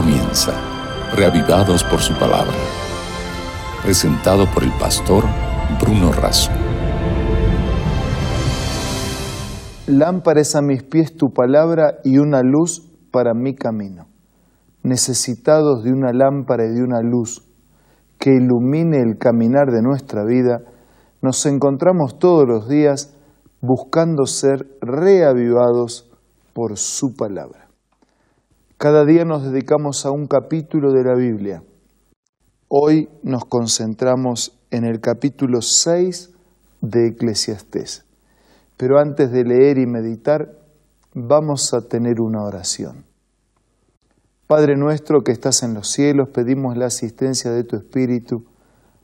comienza, reavivados por su palabra. Presentado por el pastor Bruno Razo. Lámpara es a mis pies tu palabra y una luz para mi camino. Necesitados de una lámpara y de una luz que ilumine el caminar de nuestra vida, nos encontramos todos los días buscando ser reavivados por su palabra. Cada día nos dedicamos a un capítulo de la Biblia. Hoy nos concentramos en el capítulo 6 de Eclesiastés. Pero antes de leer y meditar, vamos a tener una oración. Padre nuestro que estás en los cielos, pedimos la asistencia de tu Espíritu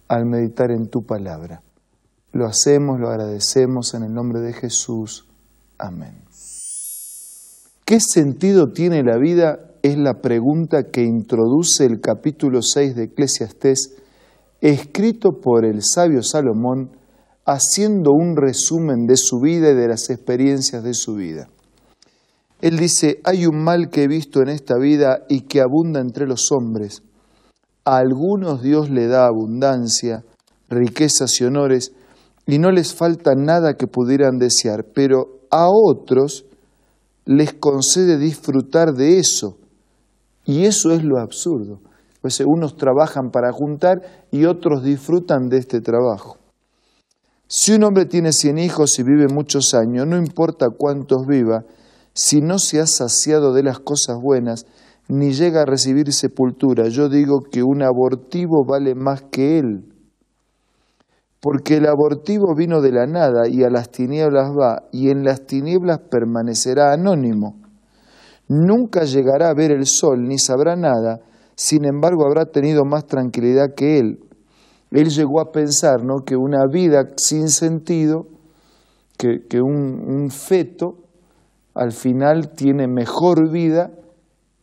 al meditar en tu palabra. Lo hacemos, lo agradecemos en el nombre de Jesús. Amén. ¿Qué sentido tiene la vida? Es la pregunta que introduce el capítulo 6 de Eclesiastés, escrito por el sabio Salomón, haciendo un resumen de su vida y de las experiencias de su vida. Él dice, hay un mal que he visto en esta vida y que abunda entre los hombres. A algunos Dios le da abundancia, riquezas y honores, y no les falta nada que pudieran desear, pero a otros les concede disfrutar de eso. Y eso es lo absurdo. Pues unos trabajan para juntar y otros disfrutan de este trabajo. Si un hombre tiene cien hijos y vive muchos años, no importa cuántos viva, si no se ha saciado de las cosas buenas, ni llega a recibir sepultura. Yo digo que un abortivo vale más que él, porque el abortivo vino de la nada y a las tinieblas va, y en las tinieblas permanecerá anónimo. Nunca llegará a ver el sol, ni sabrá nada, sin embargo habrá tenido más tranquilidad que él. Él llegó a pensar ¿no? que una vida sin sentido, que, un feto, al final tiene mejor vida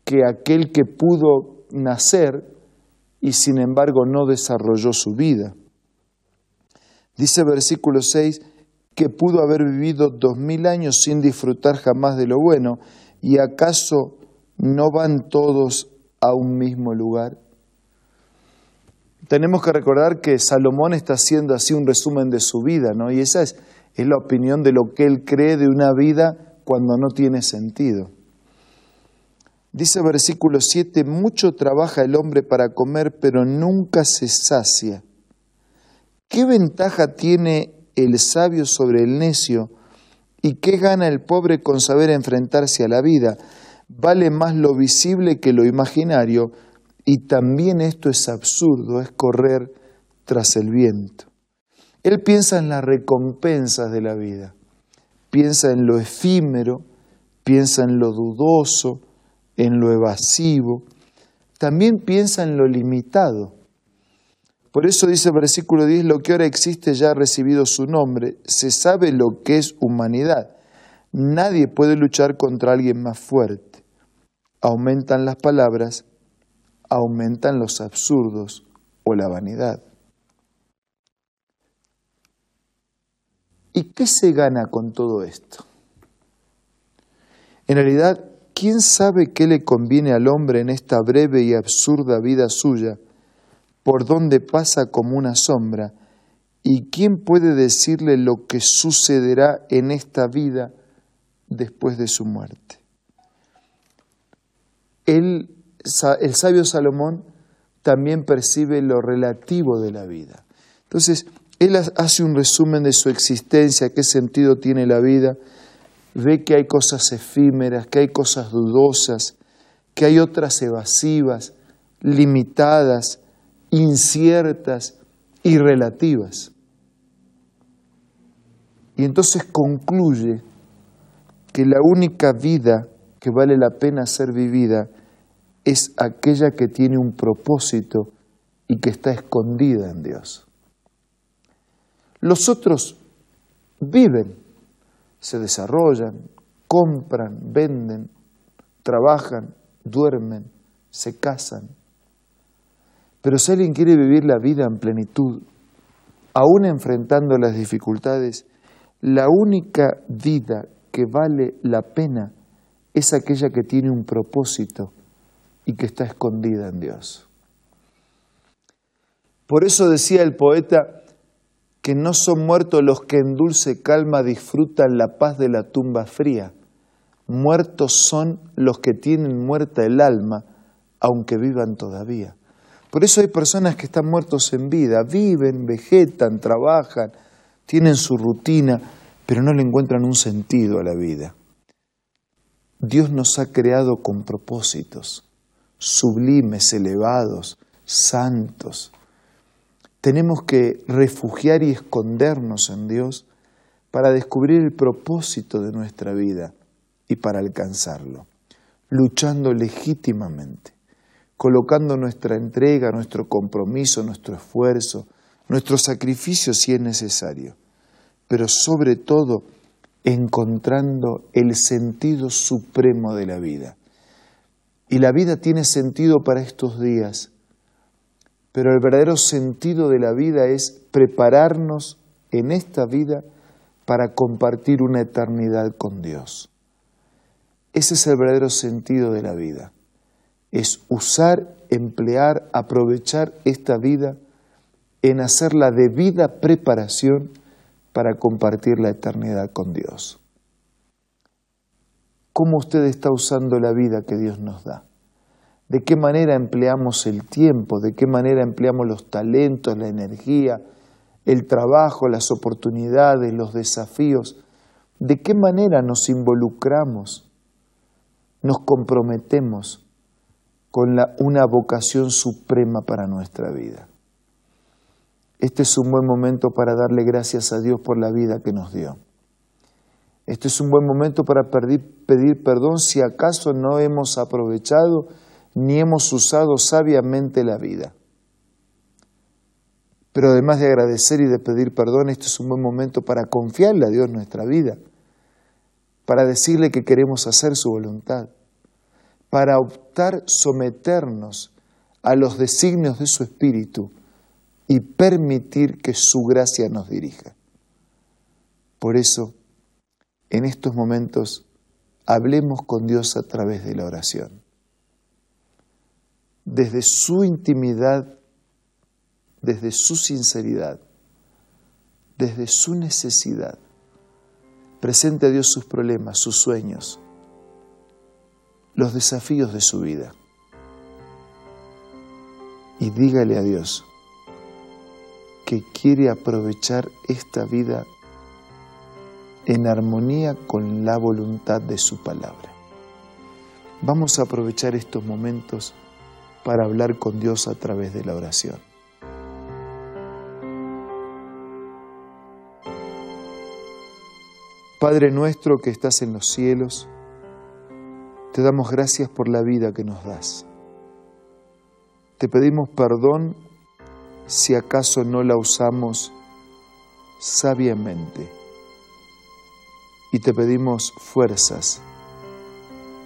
que aquel que pudo nacer y sin embargo no desarrolló su vida. Dice versículo 6 que pudo haber vivido dos mil años sin disfrutar jamás de lo bueno y acaso no van todos a un mismo lugar. Tenemos que recordar que Salomón está haciendo así un resumen de su vida, ¿no? Y esa es, la opinión de lo que él cree de una vida cuando no tiene sentido. Dice versículo 7, mucho trabaja el hombre para comer, pero nunca se sacia. ¿Qué ventaja tiene el sabio sobre el necio? ¿Y qué gana el pobre con saber enfrentarse a la vida? Vale más lo visible que lo imaginario, y también esto es absurdo, es correr tras el viento. Él piensa en las recompensas de la vida piensa en lo efímero, piensa en lo dudoso, en lo evasivo, también piensa en lo limitado. Por eso dice el versículo 10, lo que ahora existe ya ha recibido su nombre, se sabe lo que es humanidad. Nadie puede luchar contra alguien más fuerte. Aumentan las palabras, aumentan los absurdos o la vanidad. ¿Y qué se gana con todo esto? En realidad, ¿quién sabe qué le conviene al hombre en esta breve y absurda vida suya, por donde pasa como una sombra? ¿Y quién puede decirle lo que sucederá en esta vida después de su muerte? el sabio Salomón también percibe lo relativo de la vida. Entonces, él hace un resumen de su existencia, qué sentido tiene la vida, ve que hay cosas efímeras, que hay cosas dudosas, que hay otras evasivas, limitadas, inciertas y relativas. Y entonces concluye que la única vida que vale la pena ser vivida es aquella que tiene un propósito y que está escondida en Dios. Los otros viven, se desarrollan, compran, venden, trabajan, duermen, se casan. Pero si alguien quiere vivir la vida en plenitud, aún enfrentando las dificultades, la única vida que vale la pena es aquella que tiene un propósito y que está escondida en Dios. Por eso decía el poeta que no son muertos los que en dulce calma disfrutan la paz de la tumba fría. Muertos son los que tienen muerta el alma, aunque vivan todavía. Por eso hay personas que están muertos en vida, viven, vegetan, trabajan, tienen su rutina, pero no le encuentran un sentido a la vida. Dios nos ha creado con propósitos sublimes, elevados, santos. Tenemos que refugiar y escondernos en Dios para descubrir el propósito de nuestra vida y para alcanzarlo, luchando legítimamente, colocando nuestra entrega, nuestro compromiso, nuestro esfuerzo, nuestro sacrificio si es necesario, pero sobre todo encontrando el sentido supremo de la vida. Y la vida tiene sentido para estos días, pero el verdadero sentido de la vida es prepararnos en esta vida para compartir una eternidad con Dios. Ese es el verdadero sentido de la vida. Es usar, emplear, aprovechar esta vida en hacer la debida preparación para compartir la eternidad con Dios. ¿Cómo usted está usando la vida que Dios nos da? ¿De qué manera empleamos el tiempo? ¿De qué manera empleamos los talentos, la energía, el trabajo, las oportunidades, los desafíos? ¿De qué manera nos involucramos, nos comprometemos con una vocación suprema para nuestra vida? Este es un buen momento para darle gracias a Dios por la vida que nos dio. Este es un buen momento para pedir, pedir perdón si acaso no hemos aprovechado ni hemos usado sabiamente la vida. Pero además de agradecer y de pedir perdón, este es un buen momento para confiarle a Dios nuestra vida, para decirle que queremos hacer su voluntad, para optar someternos a los designios de su espíritu y permitir que su gracia nos dirija. Por eso, en estos momentos, hablemos con Dios a través de la oración. Desde su intimidad, desde su sinceridad, desde su necesidad, presente a Dios sus problemas, sus sueños, los desafíos de su vida. Y dígale a Dios, que quiere aprovechar esta vida en armonía con la voluntad de su palabra. Vamos a aprovechar estos momentos para hablar con Dios a través de la oración. Padre nuestro que estás en los cielos, te damos gracias por la vida que nos das. Te pedimos perdón si acaso no la usamos sabiamente. Y te pedimos fuerzas,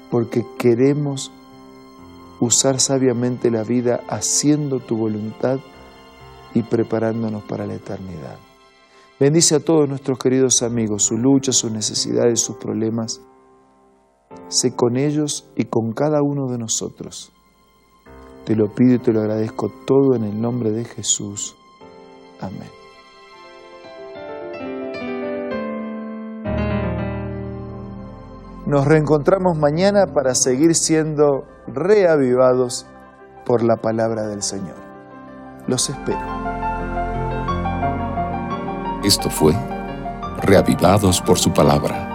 porque queremos usar sabiamente la vida haciendo tu voluntad y preparándonos para la eternidad. Bendice a todos nuestros queridos amigos, sus luchas, sus necesidades, sus problemas. Sé con ellos y con cada uno de nosotros te lo pido y te lo agradezco todo en el nombre de Jesús. Amén. Nos reencontramos mañana para seguir siendo reavivados por la palabra del Señor. Los espero. Esto fue Reavivados por su palabra,